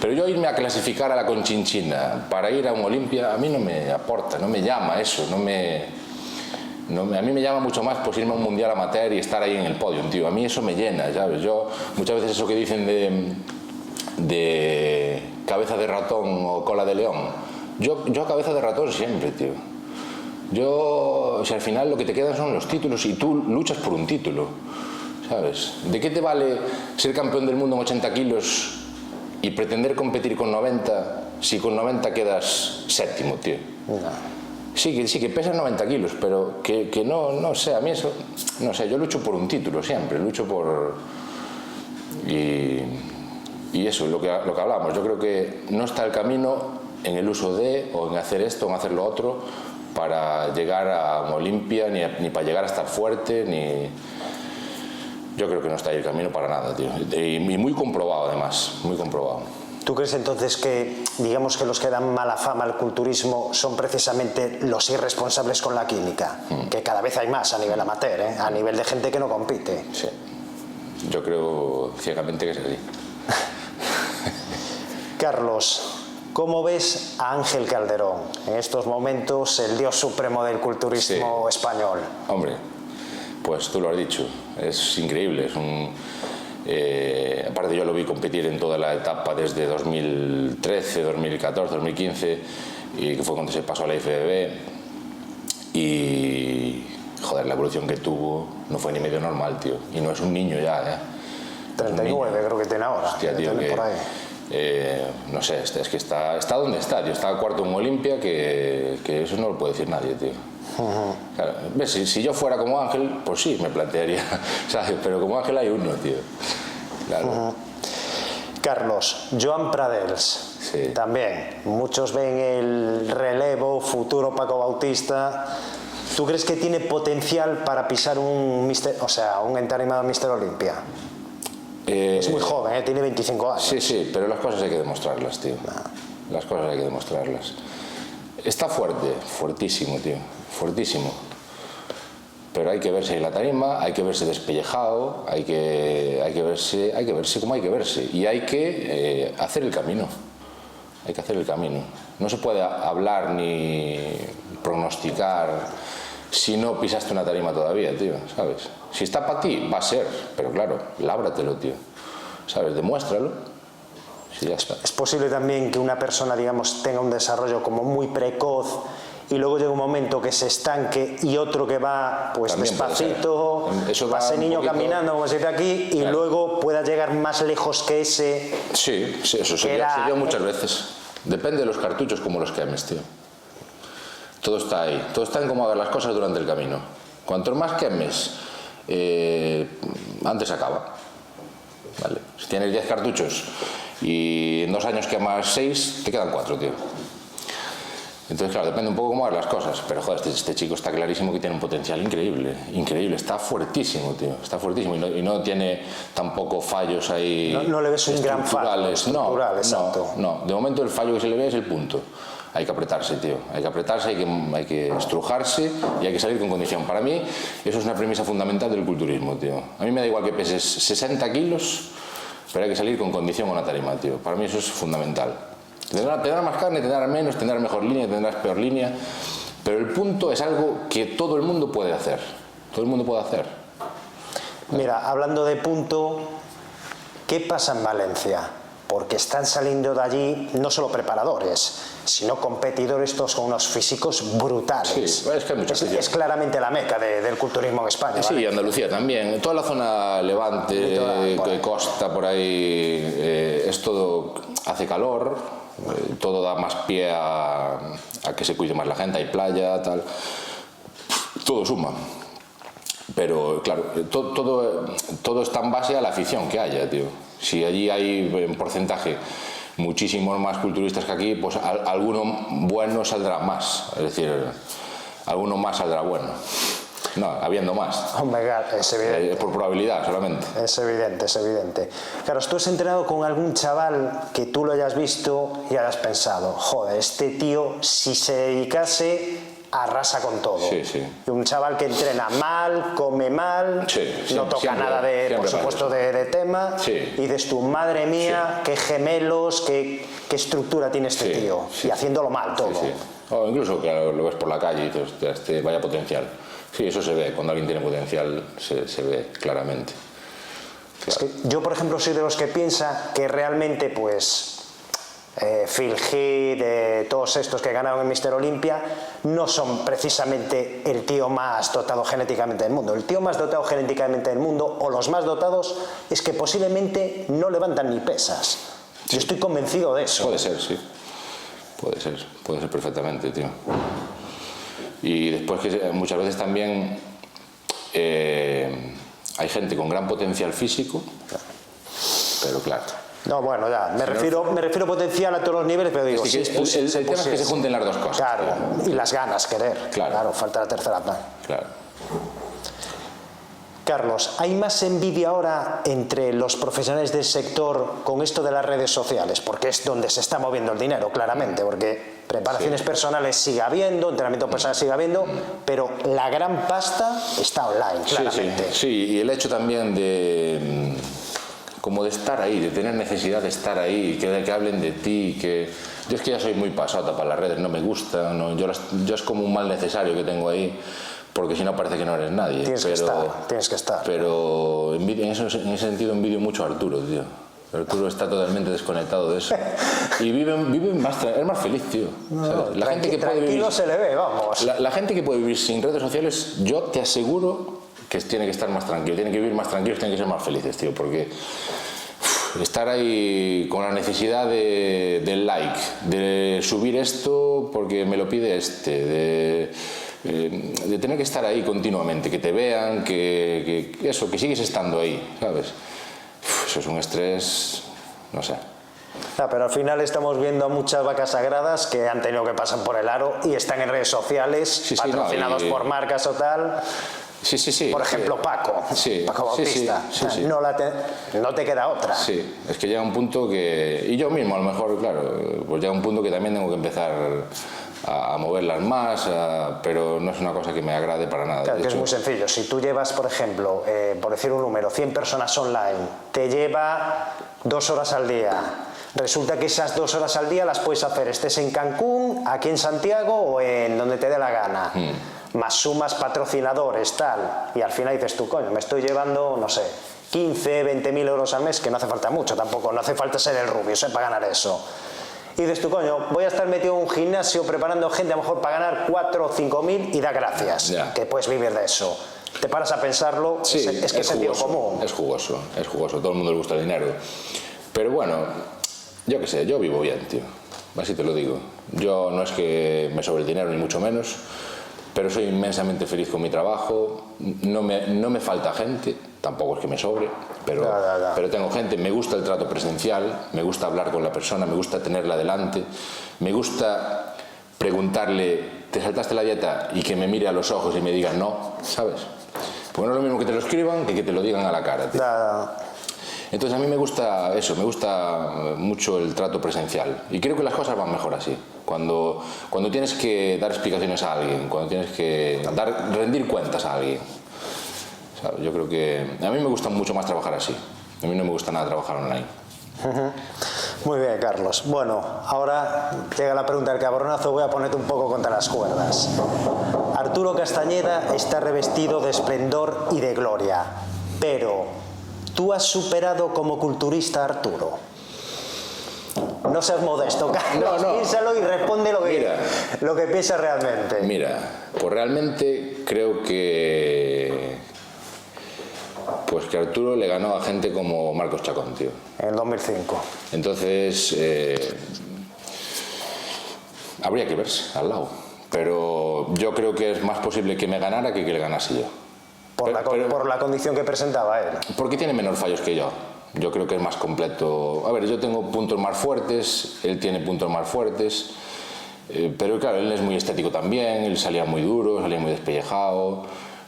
Pero yo irme a clasificar a la Conchinchina para ir a un Olimpia, a mí no me aporta, no me llama eso, no me... No, a mí me llama mucho más pues irme a un mundial amateur y estar ahí en el podio, tío. A mí eso me llena, ¿sabes? Yo, muchas veces eso que dicen de de cabeza de ratón o cola de león. Yo, yo cabeza de ratón siempre, tío. Yo, si al final lo que te quedan son los títulos y tú luchas por un título, ¿sabes? ¿De qué te vale ser campeón del mundo en 80 kilos y pretender competir con 90 si con 90 quedas séptimo, tío? No. Sí, que, sí, que pesas 90 kilos, pero que, que no, no sé, a mí eso, no sé, yo lucho por un título siempre, lucho por... Y, y eso es lo que, lo que hablamos. Yo creo que no está el camino en el uso de, o en hacer esto, o en hacer lo otro, para llegar a Olimpia, ni, ni para llegar a estar fuerte, ni. Yo creo que no está ahí el camino para nada, tío. Y, y muy comprobado, además, muy comprobado. ¿Tú crees entonces que, digamos que los que dan mala fama al culturismo son precisamente los irresponsables con la química? Mm. Que cada vez hay más a nivel amateur, ¿eh? a nivel de gente que no compite. Sí. Yo creo ciegamente que es así. Carlos, ¿cómo ves a Ángel Calderón? En estos momentos, el dios supremo del culturismo sí. español. Hombre, pues tú lo has dicho, es increíble, es un... Eh, aparte yo lo vi competir en toda la etapa desde 2013, 2014, 2015 y que fue cuando se pasó a la IFBB y joder, la evolución que tuvo no fue ni medio normal, tío, y no es un niño ya, ¿eh? 39 creo que tiene ahora. Hostia, tío, que, Eh, no sé, es es que está, está donde está, tío. Está cuarto en Olimpia, que, que eso no lo puede decir nadie, tío. Claro, ves, si, si yo fuera como Ángel, pues sí, me plantearía, ¿sabes? Pero como Ángel hay uno, tío. Claro. Carlos, Joan Pradels. Sí. También, muchos ven el relevo, futuro Paco Bautista. ¿Tú crees que tiene potencial para pisar un mister, o sea, un entarimado Mister Olimpia? Eh, Es muy joven, ¿eh? tiene 25 años. Sí, sí, pero las cosas hay que demostrarlas, tío. Las cosas hay que demostrarlas. Está fuerte, fuertísimo, tío. Fuertísimo. Pero hay que verse en la tarima, hay que verse despellejado, hay que, hay que, verse, hay que verse como hay que verse. Y hay que eh, hacer el camino. Hay que hacer el camino. No se puede hablar ni pronosticar si no pisaste una tarima todavía, tío, ¿sabes? Si está para ti, va a ser, pero claro, lábratelo, tío. ¿Sabes? Demuéstralo. Sí, ya está. Es posible también que una persona, digamos, tenga un desarrollo como muy precoz y luego llega un momento que se estanque y otro que va pues También despacito, Eso va ese niño poquito- caminando como se dice aquí y Claro. luego pueda llegar más lejos que ese. Sí, sí, eso se Que era- se muchas veces. Depende de los cartuchos como los quemes, tío. Todo está ahí. Todo está en cómo hagas las cosas durante el camino. Cuanto más quemes, eh, antes acaba. ¿Vale? Si tienes 10 cartuchos y en dos años quemas 6, te quedan 4, tío. Entonces, claro, depende un poco cómo hagas las cosas. Pero, joder, este, este chico está clarísimo que tiene un potencial increíble. Increíble. Está fuertísimo, tío. Está fuertísimo. Y no, y no tiene tampoco fallos ahí. No- no le ves un gran fallo estructurales. no. No, no. De momento el fallo que se le ve es el punto. Hay que apretarse, tío. Hay que apretarse, hay que, hay que estrujarse y hay que salir con condición. Para mí, eso es una premisa fundamental del culturismo, tío. A mí me da igual que peses 60 kilos, pero hay que salir con condición a una tarima, tío. Para mí eso es fundamental. Tendrás más carne, tendrás menos, tendrás mejor línea, tendrás peor línea, pero el punto es algo que todo el mundo puede hacer. Todo el mundo puede hacer. Mira, hablando de punto, ¿qué pasa en Valencia? Porque están saliendo de allí no solo preparadores, sino competidores todos con unos físicos brutales. Sí, es que es, es claramente la meca de- del culturismo en España. Sí, ¿vale? Andalucía también. Toda la zona levante, Litoral, por eh, costa, por ahí, eh, es todo, hace calor, eh, todo da más pie a, a que se cuide más la gente, hay playa, tal. Todo suma. Pero claro, eh, to- todo, todo está en base a la afición que haya, tío. Si allí hay en porcentaje muchísimos más culturistas que aquí, pues al- alguno bueno saldrá más. Es decir, alguno más saldrá bueno. No, habiendo más. Hombre, es evidente. Eh, por probabilidad solamente. Es evidente, es evidente. Claro, tú has entrenado con algún chaval que tú lo hayas visto y hayas pensado, joder, este tío si se dedicase arrasa con todo. Sí, sí. Y un chaval que entrena mal, come mal, Sí, no toca siempre- nada de, por supuesto, de, de tema. Sí. Y dices tú, madre mía, qué gemelos, qué, qué estructura tiene este tío. Y haciéndolo mal todo. O incluso que lo ves por la calle y dices, "Hostia, este vaya potencial. Sí, eso se ve. Cuando alguien tiene potencial, se, se ve claramente. Es que yo, por ejemplo, soy de los que piensa que realmente, pues, eh, Phil Heath, eh, todos estos que ganaron en Mister Olympia, no son precisamente el tío más dotado genéticamente del mundo. El tío más dotado genéticamente del mundo, o los más dotados, es que posiblemente no levantan ni pesas. Yo estoy convencido de eso. Puede ser, sí. Puede ser, puede ser perfectamente, tío. Y después que muchas veces también eh, hay gente con gran potencial físico, pero claro. No, bueno, ya, me refiero, me refiero potencial a todos los niveles, pero digo, que sí, el- es el- el tema es que se junten las dos cosas. Claro, y las ganas, querer. Claro. falta la tercera parte. Claro. Carlos, ¿hay más envidia ahora entre los profesionales del sector con esto de las redes sociales? Porque es donde se está moviendo el dinero, claramente, porque preparaciones personales sigue habiendo, entrenamiento personal sigue habiendo, pero la gran pasta está online, Sí, claramente. Sí, sí, y el hecho también de como de estar ahí, de tener necesidad de estar ahí, que, que hablen de ti, que yo es que ya soy muy pasado para las redes, no me gusta, no, yo, las- yo es como un mal necesario que tengo ahí, porque si no parece que no eres nadie. Tienes pero, que estar, tienes que estar. Pero en, eso- en ese sentido envidio mucho a Arturo, tío. Arturo está totalmente desconectado de eso. Y vive, vive más, es más feliz, tío. ¿sabes? La gente que puede vivir se le ve, vamos. la, la gente que puede vivir sin redes sociales, yo te aseguro que tiene que estar más tranquilo, tiene que vivir más tranquilos, tiene que ser más felices, tío, porque estar ahí con la necesidad de, del like, de subir esto porque me lo pide este, de, eh, de tener que estar ahí continuamente, que te vean, que, que eso, que sigues estando ahí, ¿sabes? Eso es un estrés, no sé. Ah, pero al final estamos viendo a muchas vacas sagradas que han tenido que pasar por el aro y están en redes sociales, Sí, sí, no, patrocinados y- por marcas o tal. Sí, sí, sí. Por ejemplo, eh, Paco, sí, Paco Bautista. sí, sí. No, la te, no te queda otra. Sí, es que llega un punto que. Y yo mismo, a lo mejor, claro, pues llega un punto que también tengo que empezar a, moverlas más, a- pero no es una cosa que me agrade para nada. Claro, De que es muy sencillo. Si tú llevas, por ejemplo, eh, por decir un número, 100 personas online, te lleva dos horas al día. Resulta que esas dos horas al día las puedes hacer, estés en Cancún, aquí en Santiago o en donde te dé la gana. Más sumas patrocinadores, tal. Y al final dices tú, coño, me estoy llevando, no sé, 15, 20 mil euros al mes, que no hace falta mucho tampoco, no hace falta ser el rubio, sé, para ganar eso. Y dices tú, coño, voy a estar metido en un gimnasio preparando gente a lo mejor para ganar 4 o 5 mil y da gracias, que puedes vivir de eso. Te paras a pensarlo, Sí, es, es que es sentido jugoso, común. Es jugoso, es jugoso. Todo el mundo le gusta el dinero. Pero bueno, yo qué sé, yo vivo bien, tío. Así te lo digo. Yo no es que me sobre el dinero, ni mucho menos, pero soy inmensamente feliz con mi trabajo. No me, no me falta gente, tampoco es que me sobre, pero, ya, ya. pero tengo gente. Me gusta el trato presencial, me gusta hablar con la persona, me gusta tenerla delante, me gusta preguntarle, ¿te saltaste la dieta? Y que me mire a los ojos y me diga no, ¿sabes? Porque no es lo mismo que te lo escriban que que te lo digan a la cara. Entonces a mí me gusta eso, me gusta mucho el trato presencial y creo que las cosas van mejor así. Cuando, cuando tienes que dar explicaciones a alguien, cuando tienes que dar, rendir cuentas a alguien. Yo creo que a mí me gusta mucho más trabajar así. A mí no me gusta nada trabajar online. Muy bien, Carlos. Bueno, ahora llega la pregunta del cabronazo, voy a ponerte un poco contra las cuerdas. Arturo Castañeda está revestido de esplendor y de gloria, pero ¿tú has superado como culturista a Arturo? No seas modesto, Carlos, No, no. piénsalo y responde lo que, Mira. lo que piensas realmente. Mira, pues realmente creo que pues que Arturo le ganó a gente como Marcos Chacón, tío. En el 2005. Entonces, eh, habría que verse al lado. Pero yo creo que es más posible que me ganara que que le ganase yo. Por, la, Pero- con- pero- por la condición que presentaba él. Porque tiene menos fallos que yo. Yo creo que es más completo. A ver, yo tengo puntos más fuertes, él tiene puntos más fuertes. eh, pero claro, él es muy estético también, él salía muy duro, salía muy despellejado,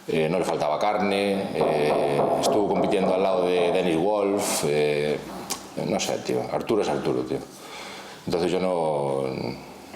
eh, no le faltaba carne, eh, estuvo compitiendo al lado de Dennis Wolf. eh, no sé, tío. Arturo es Arturo, tío. Entonces yo no.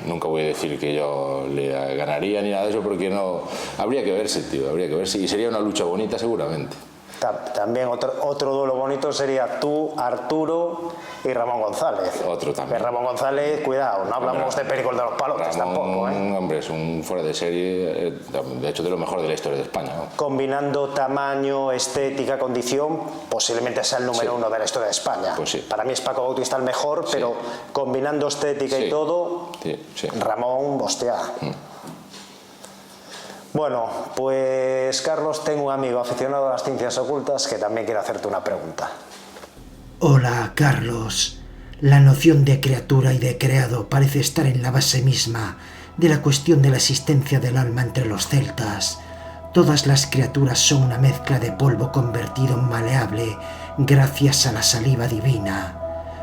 Nunca voy a decir que yo le ganaría ni nada de eso porque no. Habría que verse, tío, habría que verse. Y sería una lucha bonita seguramente. Ta- También otro, otro duelo bonito sería tú, Arturo y Ramón González. Otro también. Que Ramón González, cuidado, no hablamos de Pericol de los Palotes tampoco, ¿eh? hombre, es un fuera de serie, eh, de hecho de lo mejor de la historia de España. ¿no? Combinando tamaño, estética, condición, posiblemente sea el número Sí. uno de la historia de España. Pues sí. Para mí es Paco Bautista el mejor, pero combinando estética y Sí. todo, Sí, sí. Ramón, hostia. Bueno, pues Carlos, tengo un amigo aficionado a las ciencias ocultas que también quiere hacerte una pregunta. Hola, Carlos. La noción de criatura y de creado parece estar en la base misma de la cuestión de la existencia del alma entre los celtas. Todas las criaturas son una mezcla de polvo convertido en maleable gracias a la saliva divina.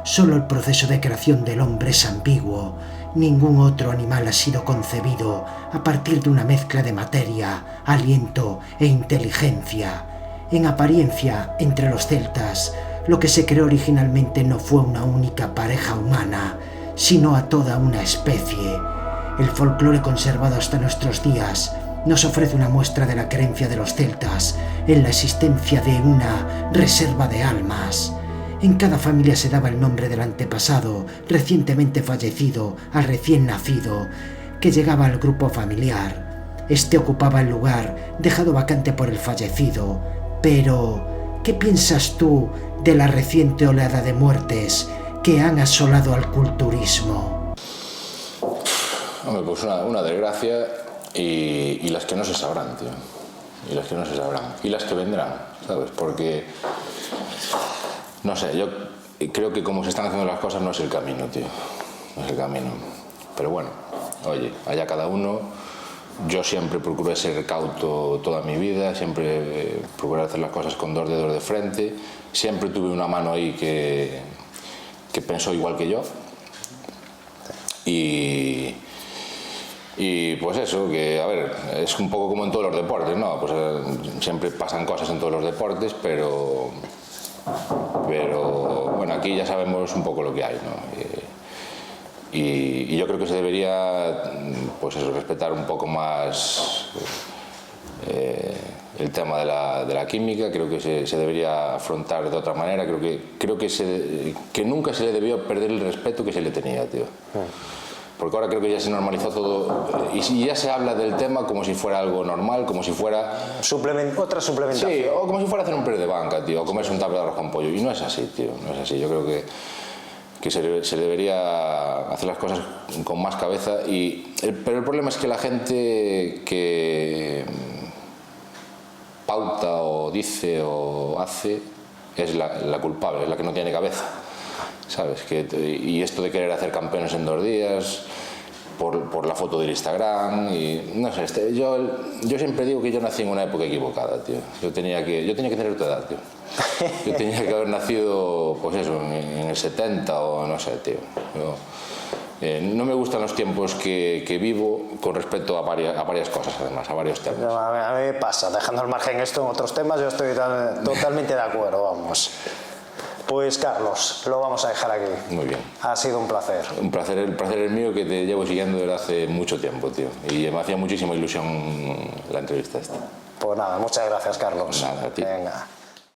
Solo el proceso de creación del hombre es ambiguo. Ningún otro animal ha sido concebido a partir de una mezcla de materia, aliento e inteligencia. En apariencia, entre los celtas, lo que se creó originalmente no fue una única pareja humana, sino a toda una especie. El folclore conservado hasta nuestros días nos ofrece una muestra de la creencia de los celtas en la existencia de una reserva de almas. En cada familia se daba el nombre del antepasado recientemente fallecido al recién nacido que llegaba al grupo familiar. Este ocupaba el lugar dejado vacante por el fallecido. Pero, ¿qué piensas tú de la reciente oleada de muertes que han asolado al culturismo? Hombre, pues una, desgracia y, y las que no se sabrán, tío. Y las que no se sabrán. Y las que vendrán, ¿sabes? Porque, no sé, yo creo que como se están haciendo las cosas no es el camino, tío. No es el camino. Pero bueno, oye, allá cada uno. Yo siempre procuré ser cauto toda mi vida, siempre eh, procuré hacer las cosas con dos dedos de frente. Siempre tuve una mano ahí que, que pensó igual que yo. Y, y pues eso, que a ver, es un poco como en todos los deportes, ¿no? Pues eh, siempre pasan cosas en todos los deportes, pero, pero bueno, aquí ya sabemos un poco lo que hay, ¿no? Y, y yo creo que se debería, pues eso, respetar un poco más eh, el tema de la, de la, química, creo que se, se, debería afrontar de otra manera, creo que, creo que, se, que nunca se le debió perder el respeto que se le tenía, tío. Porque ahora creo que ya se normalizó todo y ya se habla del tema como si fuera algo normal, como si fuera... Suplement, otra suplementación. Sí, o como si fuera hacer un perro de banca, tío, o comerse un tablero de arroz con pollo. Y no es así, tío, no es así. Yo creo que, que se, se, debería hacer las cosas con más cabeza. Y, el, pero el problema es que la gente que pauta o dice o hace es la, la culpable, es la que no tiene cabeza. ¿Sabes? Que, y esto de querer hacer campeones en dos días, por, por la foto del Instagram, y no sé, este, yo, yo siempre digo que yo nací en una época equivocada, tío. Yo tenía que, yo tenía que tener tu edad, tío. Yo tenía que haber nacido, pues eso, en, en el 70 o no sé, tío. Yo, eh, no me gustan los tiempos que, que vivo con respecto a varias, a varias, cosas, además, a varios temas. No, a, mí, me pasa, dejando al margen esto en otros temas, yo estoy tal, totalmente de acuerdo, vamos. Pues Carlos, lo vamos a dejar aquí. Muy bien. Ha sido un placer. Un placer, el placer es mío que te llevo siguiendo desde hace mucho tiempo, tío. Y me hacía muchísima ilusión la entrevista esta. Pues nada, muchas gracias, Carlos. Nada, a ti. Venga.